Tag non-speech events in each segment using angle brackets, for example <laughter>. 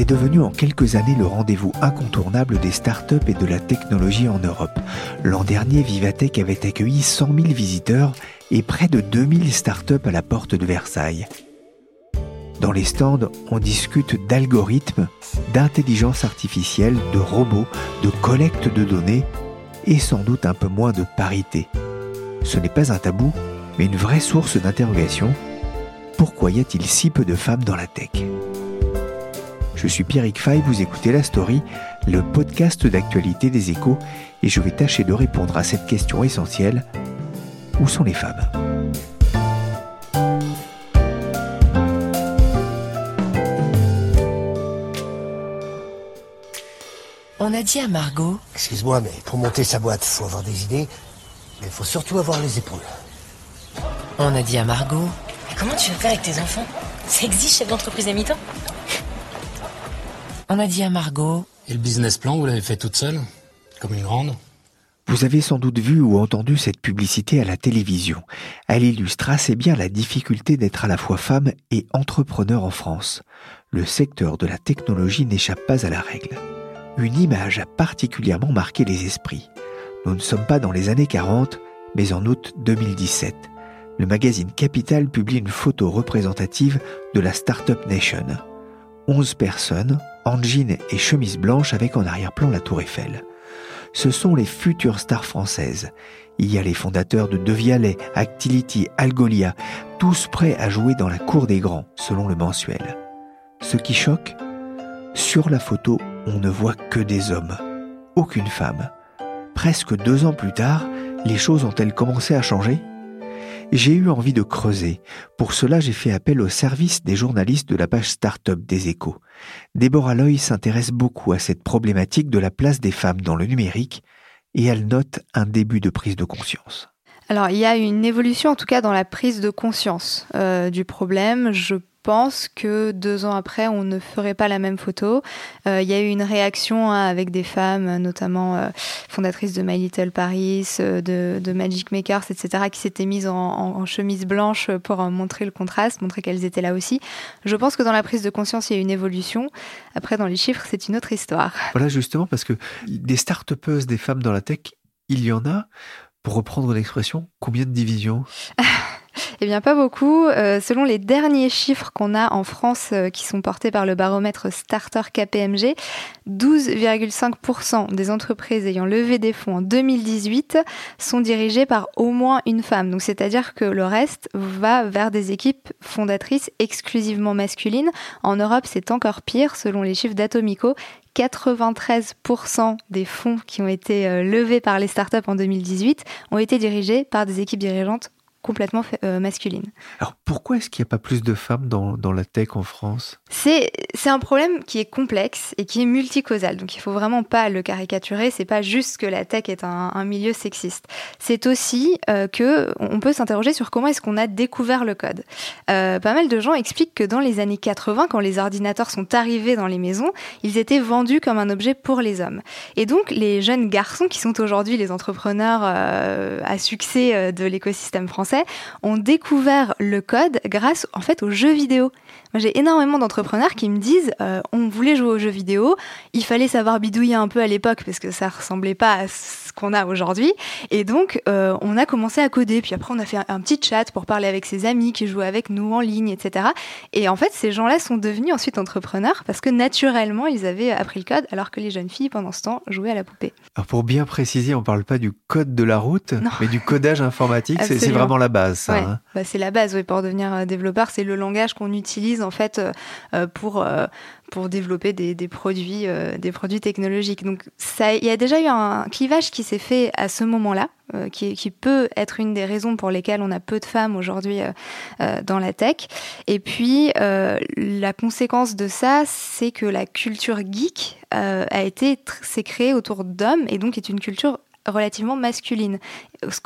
C'est devenu en quelques années le rendez-vous incontournable des startups et de la technologie en Europe. L'an dernier, Vivatech avait accueilli 100 000 visiteurs et près de 2000 startups à la porte de Versailles. Dans les stands, on discute d'algorithmes, d'intelligence artificielle, de robots, de collecte de données et sans doute un peu moins de parité. Ce n'est pas un tabou, mais une vraie source d'interrogation. Pourquoi y a-t-il si peu de femmes dans la tech? Je suis Pierrick Fay, vous écoutez La Story, le podcast d'actualité des échos, et je vais tâcher de répondre à cette question essentielle. Où sont les femmes? On a dit à Margot. Excuse-moi, mais pour monter sa boîte, faut avoir des idées, mais il faut surtout avoir les épaules. On a dit à Margot. Mais comment tu vas faire avec tes enfants? Ça existe chef d'entreprise à mi-temps? On a dit à Margot. Et le business plan, vous l'avez fait toute seule Comme une grande vous avez sans doute vu ou entendu cette publicité à la télévision. Elle illustre assez bien la difficulté d'être à la fois femme et entrepreneur en France. Le secteur de la technologie n'échappe pas à la règle. Une image a particulièrement marqué les esprits. Nous ne sommes pas dans les années 40, mais en août 2017. Le magazine Capital publie une photo représentative de la Startup Nation. 11 personnes, en jean et chemise blanche avec en arrière-plan la tour Eiffel. Ce sont les futures stars françaises. Il y a les fondateurs de Devialet, Actility, Algolia, tous prêts à jouer dans la cour des grands, selon le mensuel. Ce qui choque, sur la photo, on ne voit que des hommes, aucune femme. Presque deux ans plus tard, les choses ont-elles commencé à changer? J'ai eu envie de creuser. Pour cela, j'ai fait appel au service des journalistes de la page Startup des échos. Déborah Loy s'intéresse beaucoup à cette problématique de la place des femmes dans le numérique et elle note un début de prise de conscience. Alors, il y a une évolution, en tout cas, dans la prise de conscience euh, du problème. Je pense que deux ans après, on ne ferait pas la même photo. Euh, il y a eu une réaction hein, avec des femmes, notamment euh, fondatrices de My Little Paris, euh, de, Magic Makers, etc., qui s'étaient mises en, chemise blanche pour montrer le contraste, montrer qu'elles étaient là aussi. Je pense que dans la prise de conscience, il y a une évolution. Après, dans les chiffres, c'est une autre histoire. Voilà, justement, parce que des start des femmes dans la tech, il y en a. Pour reprendre l'expression, combien de divisions? <laughs> Eh bien, pas beaucoup. Euh, selon les derniers chiffres qu'on a en France euh, qui sont portés par le baromètre Starter KPMG, 12,5% des entreprises ayant levé des fonds en 2018 sont dirigées par au moins une femme. Donc, c'est-à-dire que le reste va vers des équipes fondatrices exclusivement masculines. En Europe, c'est encore pire. Selon les chiffres d'Atomico, 93% des fonds qui ont été euh, levés par les startups en 2018 ont été dirigés par des équipes dirigeantes complètement euh, masculine. Alors pourquoi est-ce qu'il n'y a pas plus de femmes dans, dans la tech en France? C'est un problème qui est complexe et qui est multicausal, donc il faut vraiment pas le caricaturer. C'est pas juste que la tech est un, milieu sexiste. C'est aussi euh, que on peut s'interroger sur comment est-ce qu'on a découvert le code. Euh, pas mal de gens expliquent que dans les années 80, quand les ordinateurs sont arrivés dans les maisons, ils étaient vendus comme un objet pour les hommes. Et donc les jeunes garçons qui sont aujourd'hui les entrepreneurs euh, à succès de l'écosystème français ont découvert le code grâce en fait aux jeux vidéo. J'ai énormément d'entrepreneurs qui me disent euh, on voulait jouer aux jeux vidéo, il fallait savoir bidouiller un peu à l'époque parce que ça ressemblait pas à ce qu'on a aujourd'hui. Et donc, euh, on a commencé à coder. Puis après, on a fait un, petit chat pour parler avec ses amis qui jouaient avec nous en ligne, etc. Et en fait, ces gens-là sont devenus ensuite entrepreneurs parce que naturellement, ils avaient appris le code alors que les jeunes filles, pendant ce temps, jouaient à la poupée. Alors pour bien préciser, on parle pas du code de la route, mais du codage informatique. c'est vraiment la base, ça. Hein. Bah, c'est la base, oui, pour devenir euh, développeur. C'est le langage qu'on utilise en fait euh, euh, pour pour développer des, des produits, des produits technologiques. Donc, il y a déjà eu un clivage qui s'est fait à ce moment-là, qui, qui, peut être une des raisons pour lesquelles on a peu de femmes aujourd'hui dans la tech. Et puis, la conséquence de ça, c'est que la culture geek a été s'est créée autour d'hommes et donc est une culture relativement masculine,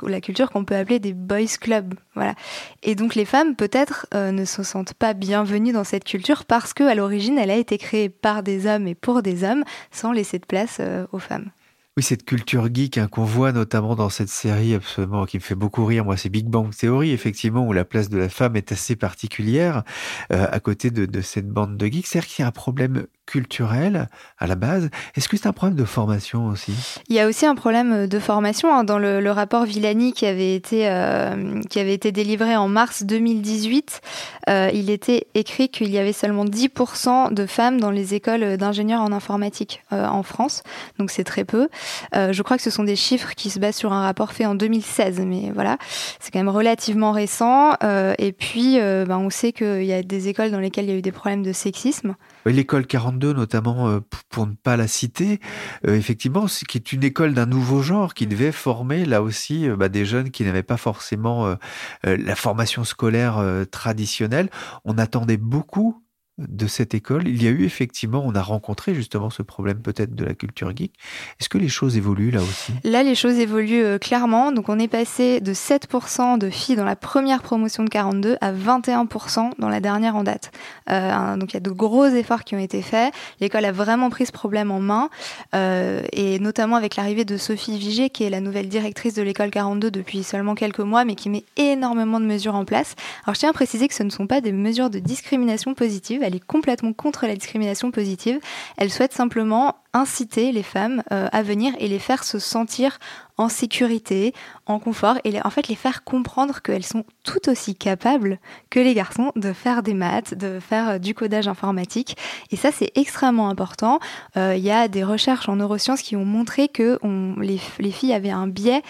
la culture qu'on peut appeler des boys clubs, voilà. Et donc les femmes peut-être euh, ne se sentent pas bienvenues dans cette culture parce que à l'origine elle a été créée par des hommes et pour des hommes, sans laisser de place euh, aux femmes. Oui, cette culture geek hein, qu'on voit notamment dans cette série absolument qui me fait beaucoup rire, moi, c'est Big Bang Theory, effectivement, où la place de la femme est assez particulière euh, à côté de, de, cette bande de geeks. C'est-à-dire qu'il y a un problème culturel à la base. Est-ce que c'est un problème de formation aussi? Il y a aussi un problème de formation hein. dans le, rapport Villani qui avait été euh, qui avait été délivré en mars 2018. Euh, il était écrit qu'il y avait seulement 10% de femmes dans les écoles d'ingénieurs en informatique euh, en France, donc c'est très peu. je crois que ce sont des chiffres qui se basent sur un rapport fait en 2016, mais voilà, c'est quand même relativement récent. et puis, ben, on sait qu'il y a des écoles dans lesquelles il y a eu des problèmes de sexisme. L'école 42, notamment, euh, pour ne pas la citer, euh, effectivement, qui est une école d'un nouveau genre qui devait former là aussi euh, bah, des jeunes qui n'avaient pas forcément la formation scolaire traditionnelle. On attendait beaucoup de cette école, il y a eu effectivement, on a rencontré justement ce problème peut-être de la culture geek. Est-ce que les choses évoluent là aussi? Là, les choses évoluent euh, clairement. Donc, on est passé de 7% de filles dans la première promotion de 42 à 21% dans la dernière en date. Euh, donc, il y a de gros efforts qui ont été faits. L'école a vraiment pris ce problème en main, euh, et notamment avec l'arrivée de Sophie Vigé, qui est la nouvelle directrice de l'école 42 depuis seulement quelques mois, mais qui met énormément de mesures en place. Alors, je tiens à préciser que ce ne sont pas des mesures de discrimination positive elle est complètement contre la discrimination positive. Elle souhaite simplement inciter les femmes euh, à venir et les faire se sentir en sécurité, en confort, et en fait les faire comprendre qu'elles sont tout aussi capables que les garçons de faire des maths, de faire euh, du codage informatique. Et ça, c'est extrêmement important. Euh, il y a des recherches en neurosciences qui ont montré que les, filles avaient un biais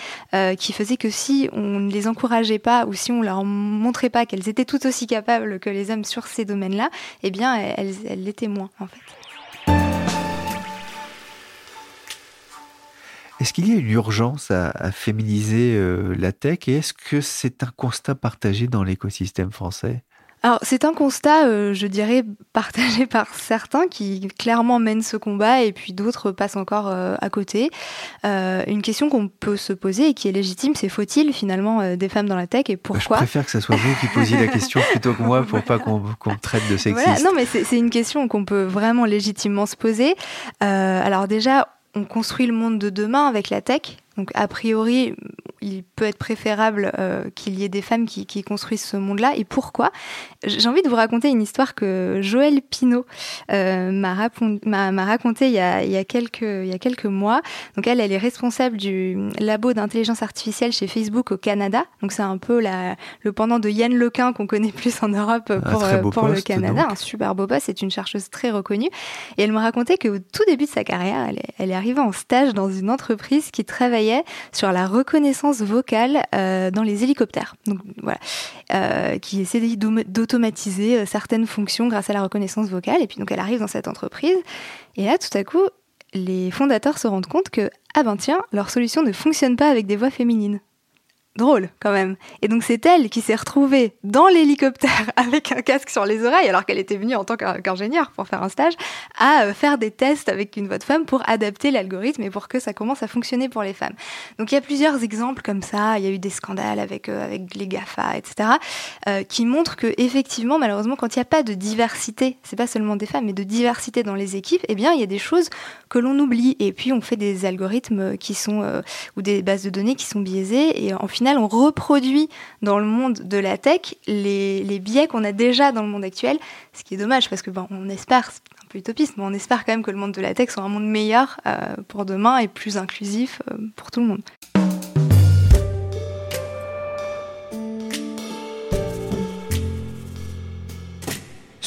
qui faisait que si on ne les encourageait pas ou si on leur montrait pas qu'elles étaient tout aussi capables que les hommes sur ces domaines-là, eh bien, elles l'étaient moins, en fait. Est-ce qu'il y a une urgence à, féminiser euh, la tech et est-ce que c'est un constat partagé dans l'écosystème français? Alors c'est un constat, euh, je dirais, partagé <laughs> par certains qui clairement mènent ce combat et puis d'autres passent encore euh, à côté. une question qu'on peut se poser et qui est légitime, c'est faut-il finalement des femmes dans la tech et pourquoi Je préfère que ce soit vous qui posiez la question <laughs> plutôt que moi pour pas qu'on traite de sexiste. non mais c'est une question qu'on peut vraiment légitimement se poser. alors déjà, on construit le monde de demain avec la tech. Donc a priori, il peut être préférable euh, qu'il y ait des femmes qui, construisent ce monde-là. Et pourquoi? J'ai envie de vous raconter une histoire que Joël Pinault euh, m'a raconté il y, a, quelques, il y a quelques mois. Donc elle, elle est responsable du labo d'intelligence artificielle chez Facebook au Canada. Donc c'est un peu la, le pendant de Yann Lequin qu'on connaît plus en Europe pour, euh, pour le Canada. Un super beau poste, c'est une chercheuse très reconnue. Et elle me racontait qu'au tout début de sa carrière, elle elle est arrivée en stage dans une entreprise qui sur la reconnaissance vocale euh, dans les hélicoptères. Euh, qui essaie d'automatiser euh, certaines fonctions grâce à la reconnaissance vocale. Et puis donc elle arrive dans cette entreprise et là tout à coup les fondateurs se rendent compte que ah ben tiens leur solution ne fonctionne pas avec des voix féminines drôle quand même. Et donc c'est elle qui s'est retrouvée dans l'hélicoptère <laughs> avec un casque sur les oreilles, alors qu'elle était venue en tant qu'ingénieure pour faire un stage, à euh, faire des tests avec une voix de femme pour adapter l'algorithme et pour que ça commence à fonctionner pour les femmes. Donc il y a plusieurs exemples comme ça. Il y a eu des scandales avec euh, avec les Gafa, etc., euh, qui montrent que effectivement, malheureusement, quand il n'y a pas de diversité, c'est pas seulement des femmes, mais de diversité dans les équipes, eh bien il y a des choses que l'on oublie. Et puis on fait des algorithmes qui sont ou des bases de données qui sont biaisées et en final on reproduit dans le monde de la tech les, biais qu'on a déjà dans le monde actuel, ce qui est dommage parce que bon, on espère, c'est un peu utopiste, mais on espère quand même que le monde de la tech soit un monde meilleur euh, pour demain et plus inclusif euh, pour tout le monde.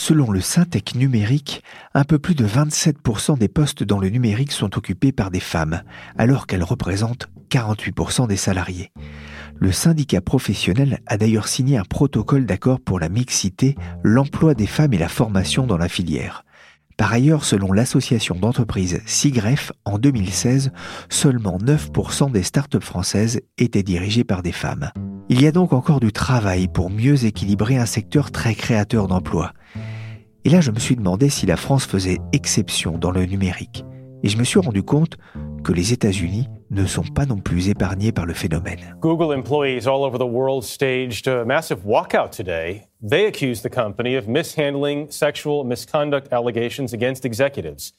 Selon le Syntec numérique, un peu plus de 27% des postes dans le numérique sont occupés par des femmes, alors qu'elles représentent 48% des salariés. Le syndicat professionnel a d'ailleurs signé un protocole d'accord pour la mixité, l'emploi des femmes et la formation dans la filière. Par ailleurs, selon l'association d'entreprises SIGREF, en 2016, seulement 9% des startups françaises étaient dirigées par des femmes. Il y a donc encore du travail pour mieux équilibrer un secteur très créateur d'emplois. Et là, je me suis demandé si la France faisait exception dans le numérique. Et je me suis rendu compte que les États-Unis ne sont pas non plus épargnés par le phénomène. Google employees all over the world staged a massive walkout today. They accused the company of mishandling sexual misconduct allegations against executives.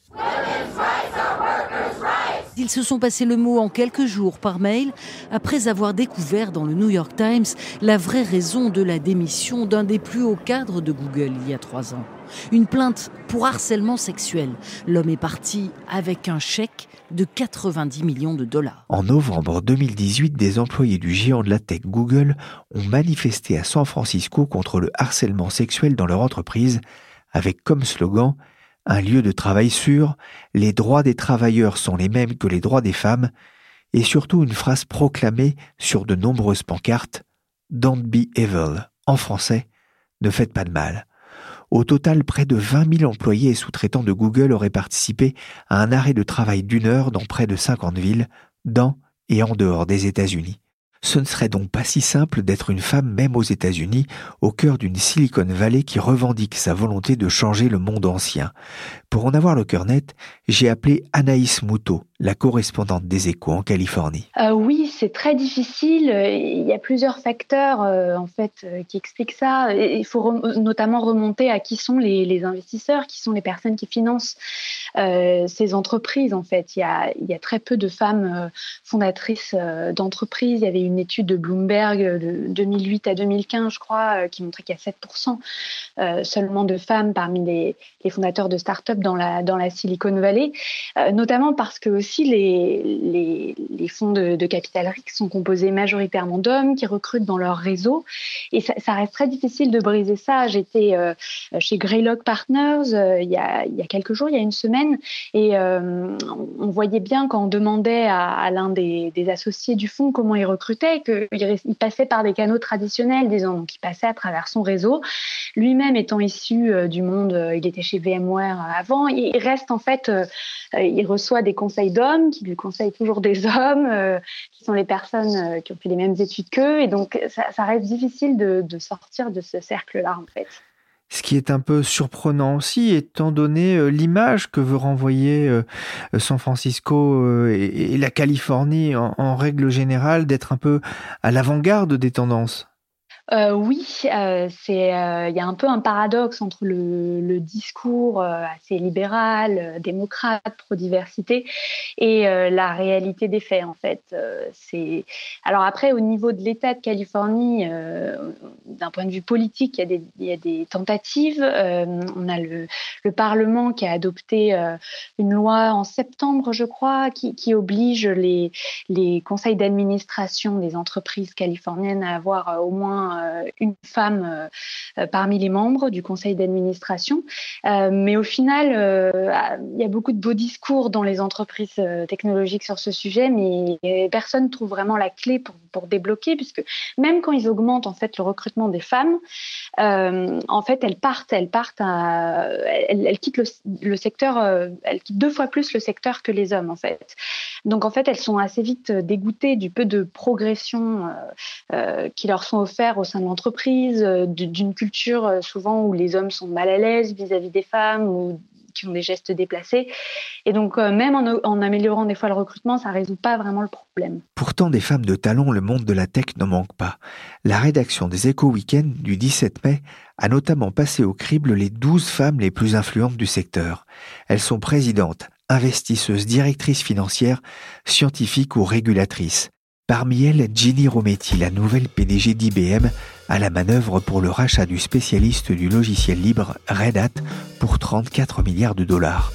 Ils se sont passés le mot en quelques jours par mail après avoir découvert dans le New York Times la vraie raison de la démission d'un des plus hauts cadres de Google il y a trois ans. Une plainte pour harcèlement sexuel. L'homme est parti avec un chèque de 90 millions de dollars. En novembre 2018, des employés du géant de la tech Google ont manifesté à San Francisco contre le harcèlement sexuel dans leur entreprise, avec comme slogan un lieu de travail sûr, les droits des travailleurs sont les mêmes que les droits des femmes, et surtout une phrase proclamée sur de nombreuses pancartes Don't be evil, en français, ne faites pas de mal. Au total, près de 20 000 employés et sous-traitants de Google auraient participé à un arrêt de travail d'une heure dans près de 50 villes, dans et en dehors des États-Unis. Ce ne serait donc pas si simple d'être une femme même aux États-Unis, au cœur d'une Silicon Valley qui revendique sa volonté de changer le monde ancien. Pour en avoir le cœur net, j'ai appelé Anaïs Moutot, la correspondante des échos en Californie. Euh, oui, c'est très difficile. Il y a plusieurs facteurs euh, en fait euh, qui expliquent ça. Il faut notamment remonter à qui sont les, investisseurs, qui sont les personnes qui financent ces entreprises. En fait, il y a, très peu de femmes fondatrices d'entreprises. Il y avait une étude de Bloomberg de 2008 à 2015, je crois, qui montrait qu'il y a 7% seulement de femmes parmi les, fondateurs de start-up dans la dans la Silicon Valley, notamment parce que aussi les, fonds de, capital risque sont composés majoritairement d'hommes qui recrutent dans leur réseau. Et ça, reste très difficile de briser ça. J'étais euh, chez Greylock Partners euh, il, y a, quelques jours, il y a une semaine, et euh, on voyait bien quand on demandait à, l'un des, associés du fonds comment il recrutait, qu'il passait par des canaux traditionnels, disons, donc il passait à travers son réseau. Lui-même étant issu du monde, il était chez VMware avant, il reste en fait, il reçoit des conseils d'hommes, qui lui conseillent toujours des <laughs> hommes, euh, qui sont les personnes euh, qui ont fait les mêmes études qu'eux. Et donc, ça, reste difficile de, sortir de ce cercle-là, en fait. Ce qui est un peu surprenant aussi, étant donné euh, l'image que veut renvoyer San Francisco et, la Californie en règle générale d'être un peu à l'avant-garde des tendances. Euh, oui, euh, c'est euh, il y a un peu un paradoxe entre le, discours assez libéral, démocrate, pro-diversité, et la réalité des faits en fait. c'est alors après au niveau de l'État de Californie, d'un point de vue politique, il y a des, tentatives. on a le, le, Parlement qui a adopté une loi en septembre, je crois, qui, oblige les conseils d'administration des entreprises californiennes à avoir au moins euh, une femme euh, euh, parmi les membres du conseil d'administration. mais au final, il y a beaucoup de beaux discours dans les entreprises technologiques sur ce sujet, mais personne ne trouve vraiment la clé pour, pour, débloquer, puisque même quand ils augmentent en fait le recrutement des femmes, en fait, elles partent, elles partent, elles, quittent le, secteur, elles quittent deux fois plus le secteur que les hommes en fait. Donc en fait, elles sont assez vite dégoûtées du peu de progression qui leur sont offerts au sein de l'entreprise, euh, d'une culture euh, souvent où les hommes sont mal à l'aise vis-à-vis des femmes ou qui ont des gestes déplacés. Et donc, euh, même en, améliorant des fois le recrutement, ça ne résout pas vraiment le problème. Pourtant, des femmes de talent, le monde de la tech n'en manque pas. La rédaction des Échos Weekend du 17 mai a notamment passé au crible les 12 femmes les plus influentes du secteur. Elles sont présidentes, investisseuses, directrices financières, scientifiques ou régulatrices. Parmi elles, Ginny Rometty, la nouvelle PDG d'IBM, à la manœuvre pour le rachat du spécialiste du logiciel libre Red Hat pour 34 milliards de dollars.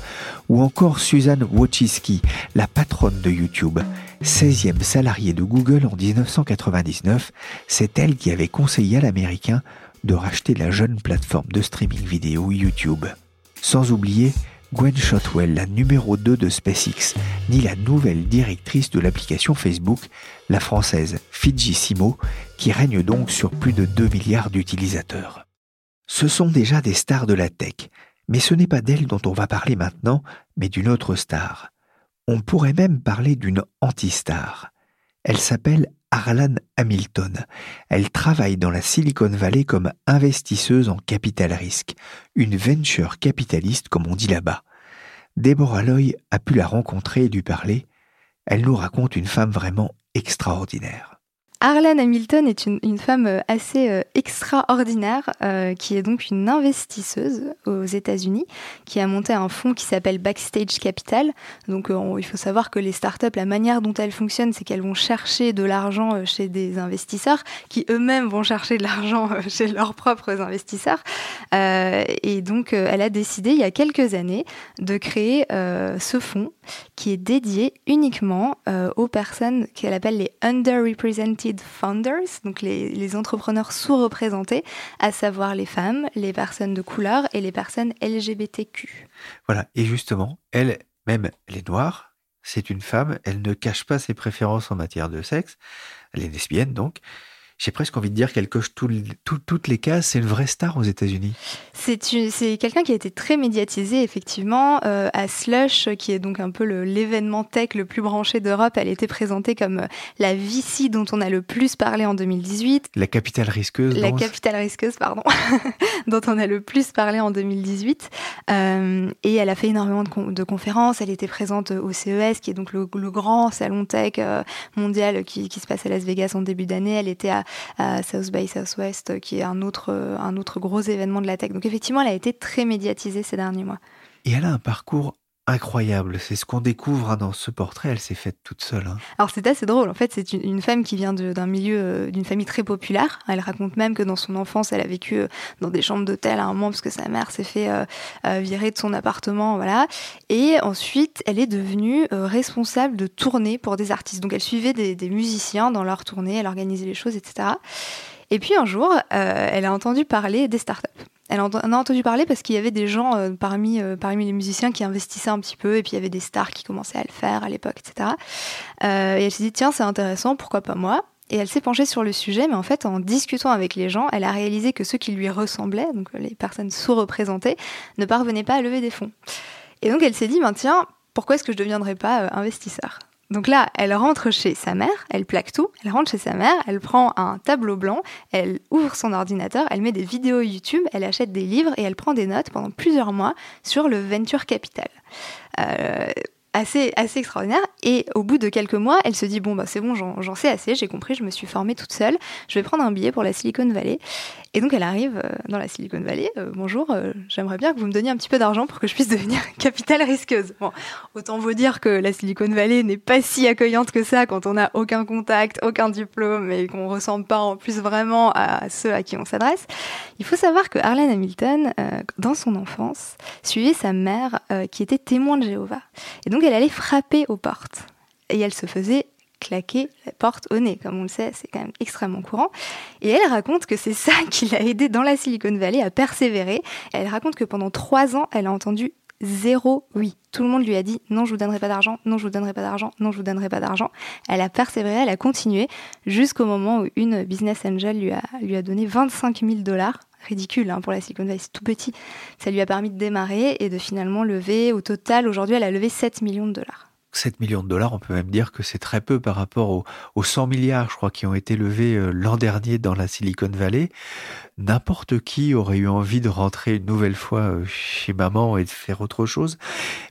Ou encore Suzanne Wojcicki, la patronne de YouTube, 16e salariée de Google en 1999, c'est elle qui avait conseillé à l'américain de racheter la jeune plateforme de streaming vidéo YouTube. Sans oublier Gwen Shotwell, la numéro 2 de SpaceX, ni la nouvelle directrice de l'application Facebook, la française Fidji qui règne donc sur plus de 2 milliards d'utilisateurs. Ce sont déjà des stars de la tech, mais ce n'est pas d'elle dont on va parler maintenant, mais d'une autre star. On pourrait même parler d'une anti-star. Elle s'appelle Arlan Hamilton. Elle travaille dans la Silicon Valley comme investisseuse en capital risque, une venture capitaliste comme on dit là-bas. Deborah Loy a pu la rencontrer et lui parler. Elle nous raconte une femme vraiment extraordinaire. Arlene Hamilton est une, femme euh, assez euh, extraordinaire, euh, qui est donc une investisseuse aux États-Unis, qui a monté un fonds qui s'appelle Backstage Capital. Donc il faut savoir que les startups, la manière dont elles fonctionnent, c'est qu'elles vont chercher de l'argent chez des investisseurs, qui eux-mêmes vont chercher de l'argent chez leurs propres investisseurs. et donc elle a décidé il y a quelques années de créer ce fonds qui est dédié uniquement aux personnes qu'elle appelle les underrepresented Founders, donc les, entrepreneurs sous-représentés, à savoir les femmes, les personnes de couleur et les personnes LGBTQ. Voilà, et justement, elle, même elle est noire, c'est une femme, elle ne cache pas ses préférences en matière de sexe, elle est lesbienne donc, j'ai presque envie de dire qu'elle coche toutes les cases. C'est une vraie star aux États-Unis. C'est quelqu'un qui a été très médiatisé, effectivement. Euh, à Slush, qui est donc un peu l'événement tech le plus branché d'Europe, elle était présentée comme euh, la VC dont on a le plus parlé en 2018. La capitale risqueuse. La capitale risqueuse, pardon, <laughs> dont on a le plus parlé en 2018. Euh, et elle a fait énormément de, conférences. Elle était présente au CES, qui est donc le, grand salon tech mondial qui, qui, se passe à Las Vegas en début d'année. Elle était à à, South by Southwest, qui est un autre, un autre gros événement de la tech. Donc effectivement, elle a été très médiatisée ces derniers mois. Et elle a un parcours incroyable. C'est ce qu'on découvre hein, dans ce portrait. Elle s'est faite toute seule. Hein. Alors c'est assez drôle. En fait, c'est une, femme qui vient d'un milieu, euh, d'une famille très populaire. Elle raconte même que dans son enfance, elle a vécu euh, dans des chambres d'hôtel à un moment parce que sa mère s'est fait euh, virer de son appartement, voilà. Et ensuite, elle est devenue responsable de tournées pour des artistes. Donc elle suivait des, musiciens dans leurs tournées, elle organisait les choses, etc. Et puis un jour, elle a entendu parler des startups. Elle en a entendu parler parce qu'il y avait des gens euh, parmi, euh, parmi les musiciens qui investissaient un petit peu, et puis il y avait des stars qui commençaient à le faire à l'époque, etc. Euh, et elle s'est dit, tiens, c'est intéressant, pourquoi pas moi? Et elle s'est penchée sur le sujet, mais en fait, en discutant avec les gens, elle a réalisé que ceux qui lui ressemblaient, donc les personnes sous-représentées, ne parvenaient pas à lever des fonds. Et donc elle s'est dit, ben, tiens, pourquoi est-ce que je ne deviendrais pas investisseur? Donc là, elle rentre chez sa mère, elle plaque tout, elle rentre chez sa mère, elle prend un tableau blanc, elle ouvre son ordinateur, elle met des vidéos YouTube, elle achète des livres et elle prend des notes pendant plusieurs mois sur le venture capital. Euh, assez, assez extraordinaire. Et au bout de quelques mois, elle se dit bon bah c'est bon, j'en sais assez, j'ai compris, je me suis formée toute seule. Je vais prendre un billet pour la Silicon Valley. Et donc elle arrive euh, dans la Silicon Valley. Euh, bonjour, euh, j'aimerais bien que vous me donniez un petit peu d'argent pour que je puisse devenir <laughs> capitale risqueuse. Bon, autant vous dire que la Silicon Valley n'est pas si accueillante que ça quand on n'a aucun contact, aucun diplôme et qu'on ressemble pas en plus vraiment à ceux à qui on s'adresse. Il faut savoir que Arlene Hamilton, dans son enfance, suivait sa mère qui était témoin de Jéhovah. Et donc elle allait frapper aux portes. Et elle se faisait claquer la porte au nez. Comme on le sait, c'est quand même extrêmement courant. Et elle raconte que c'est ça qui l'a aidé dans la Silicon Valley à persévérer. Elle raconte que pendant trois ans, elle a entendu zéro oui. Tout le monde lui a dit non, je vous donnerai pas d'argent, non, je vous donnerai pas d'argent, non, je vous donnerai pas d'argent. Elle a persévéré, elle a continué jusqu'au moment où une business angel lui a, lui a donné 25 000 dollars ridicule hein, pour la Silicon Valley, c'est tout petit. Ça lui a permis de démarrer et de finalement lever, au total, aujourd'hui, elle a levé 7 millions de dollars. 7 millions de dollars, on peut même dire que c'est très peu par rapport aux, 100 milliards, je crois, qui ont été levés euh, l'an dernier dans la Silicon Valley. N'importe qui aurait eu envie de rentrer une nouvelle fois euh, chez maman et de faire autre chose.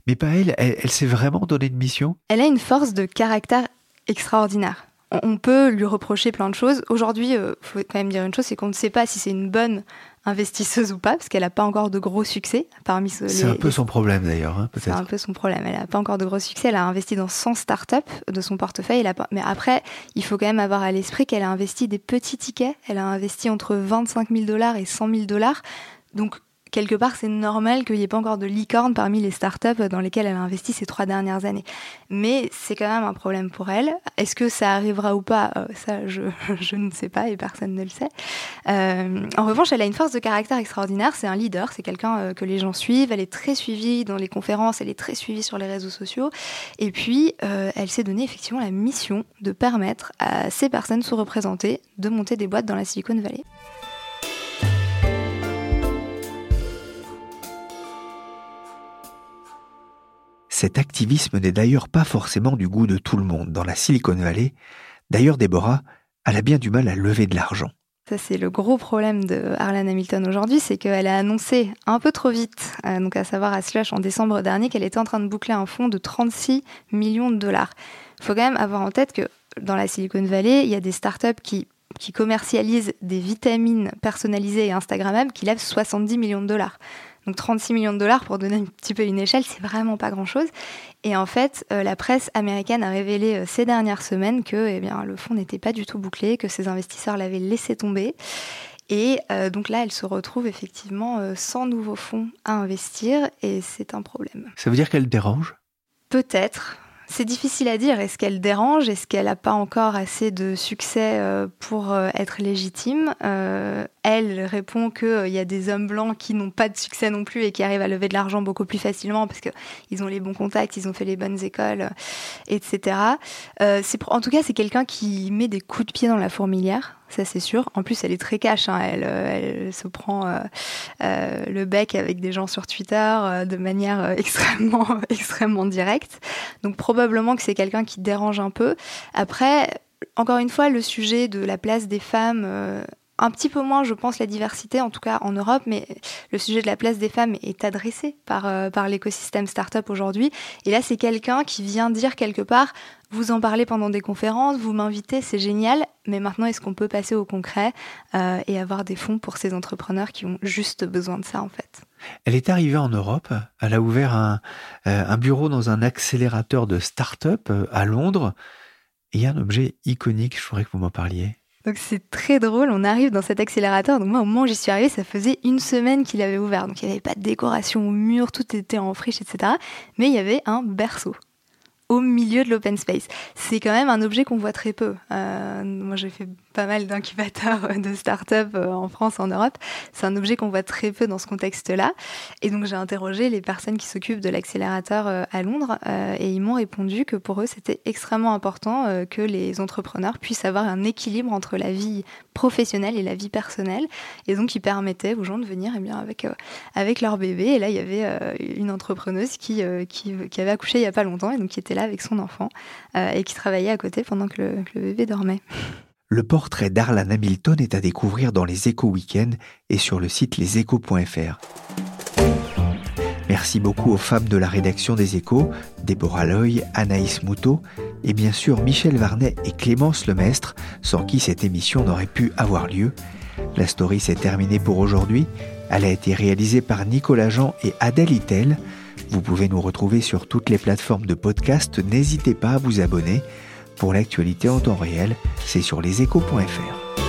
Mais pas elle, elle, s'est vraiment donné une mission. Elle a une force de caractère extraordinaire. On peut lui reprocher plein de choses. Aujourd'hui, il euh, faut quand même dire une chose, c'est qu'on ne sait pas si c'est une bonne investisseuse ou pas, parce qu'elle n'a pas encore de gros succès parmi C'est un peu son problème d'ailleurs, hein, peut-être. C'est un peu son problème. Elle n'a pas encore de gros succès. Elle a investi dans 100 startups de son portefeuille. Mais après, il faut quand même avoir à l'esprit qu'elle a investi des petits tickets. Elle a investi entre 25 000 dollars et 100 000 dollars. Donc, quelque part, c'est normal qu'il n'y ait pas encore de licorne parmi les startups dans lesquelles elle a investi ces trois dernières années. Mais c'est quand même un problème pour elle. Est-ce que ça arrivera ou pas euh, Ça, <laughs> je, ne sais pas et personne ne le sait. Euh, en revanche, elle a une force de caractère extraordinaire. C'est un leader. C'est quelqu'un euh, que les gens suivent. Elle est très suivie dans les conférences. Elle est très suivie sur les réseaux sociaux. Et puis, elle s'est donné effectivement la mission de permettre à ces personnes sous-représentées de monter des boîtes dans la Silicon Valley. Cet activisme n'est d'ailleurs pas forcément du goût de tout le monde dans la Silicon Valley. D'ailleurs, Déborah, elle a bien du mal à lever de l'argent. Ça, c'est le gros problème de Harlan Hamilton aujourd'hui, c'est qu'elle a annoncé un peu trop vite, euh, donc à savoir à Slush en décembre dernier, qu'elle était en train de boucler un fonds de 36 millions de dollars. Il faut quand même avoir en tête que dans la Silicon Valley, il y a des startups qui, qui commercialisent des vitamines personnalisées et Instagrammables qui lèvent 70 millions de dollars. Donc 36 millions de dollars, pour donner un petit peu une échelle, c'est vraiment pas grand-chose. Et en fait, euh, la presse américaine a révélé euh, ces dernières semaines que eh bien, le fonds n'était pas du tout bouclé, que ses investisseurs l'avaient laissé tomber. Et euh, donc là, elle se retrouve effectivement sans nouveaux fonds à investir et c'est un problème. Ça veut dire qu'elle dérange? Peut-être. C'est difficile à dire. Est-ce qu'elle dérange? Est-ce qu'elle n'a pas encore assez de succès euh, pour euh, être légitime? Euh, Elle répond qu'il y a des hommes blancs qui n'ont pas de succès non plus et qui arrivent à lever de l'argent beaucoup plus facilement parce qu'ils ont les bons contacts, ils ont fait les bonnes écoles, etc. en tout cas, c'est quelqu'un qui met des coups de pied dans la fourmilière ça c'est sûr. En plus, elle est très cash, hein. elle, se prend le bec avec des gens sur Twitter de manière <laughs> extrêmement, extrêmement directe. Donc probablement que c'est quelqu'un qui dérange un peu. Après, encore une fois, le sujet de la place des femmes un petit peu moins, je pense, la diversité, en tout cas en Europe, mais le sujet de la place des femmes est adressé par, euh, par l'écosystème startup aujourd'hui. Et là, c'est quelqu'un qui vient dire quelque part, vous en parlez pendant des conférences, vous m'invitez, c'est génial, mais maintenant, est-ce qu'on peut passer au concret euh, et avoir des fonds pour ces entrepreneurs qui ont juste besoin de ça, en fait? Elle est arrivée en Europe, elle a ouvert un, euh, bureau dans un accélérateur de start-up à Londres, il y a un objet iconique, je voudrais que vous m'en parliez. Donc c'est très drôle, on arrive dans cet accélérateur. Donc moi au moment où j'y suis arrivée, ça faisait une semaine qu'il avait ouvert. Donc il n'y avait pas de décoration au mur, tout était en friche, etc. Mais il y avait un berceau au milieu de l'open space. C'est quand même un objet qu'on voit très peu. Euh, moi, j'ai fait pas mal d'incubateurs de start-up euh, en France, en Europe. C'est un objet qu'on voit très peu dans ce contexte-là. Et donc, j'ai interrogé les personnes qui s'occupent de l'accélérateur euh, à Londres et ils m'ont répondu que pour eux, c'était extrêmement important que les entrepreneurs puissent avoir un équilibre entre la vie professionnelle et la vie personnelle. Et donc, ils permettaient aux gens de venir eh bien, avec, avec leur bébé. Et là, il y avait une entrepreneuse qui, qui, avait accouché il n'y a pas longtemps et donc qui était là avec son enfant et qui travaillait à côté pendant que le bébé dormait. Le portrait d'Arlan Hamilton est à découvrir dans les échos week-end et sur le site leséchos.fr. Merci beaucoup aux femmes de la rédaction des échos, Déborah Loy, Anaïs Moutot et bien sûr Michel Varnet et Clémence Lemestre, sans qui cette émission n'aurait pu avoir lieu. La story s'est terminée pour aujourd'hui. Elle a été réalisée par Nicolas Jean et Adèle Itel. Vous pouvez nous retrouver sur toutes les plateformes de podcast. N'hésitez pas à vous abonner. Pour l'actualité en temps réel, c'est sur leséchos.fr.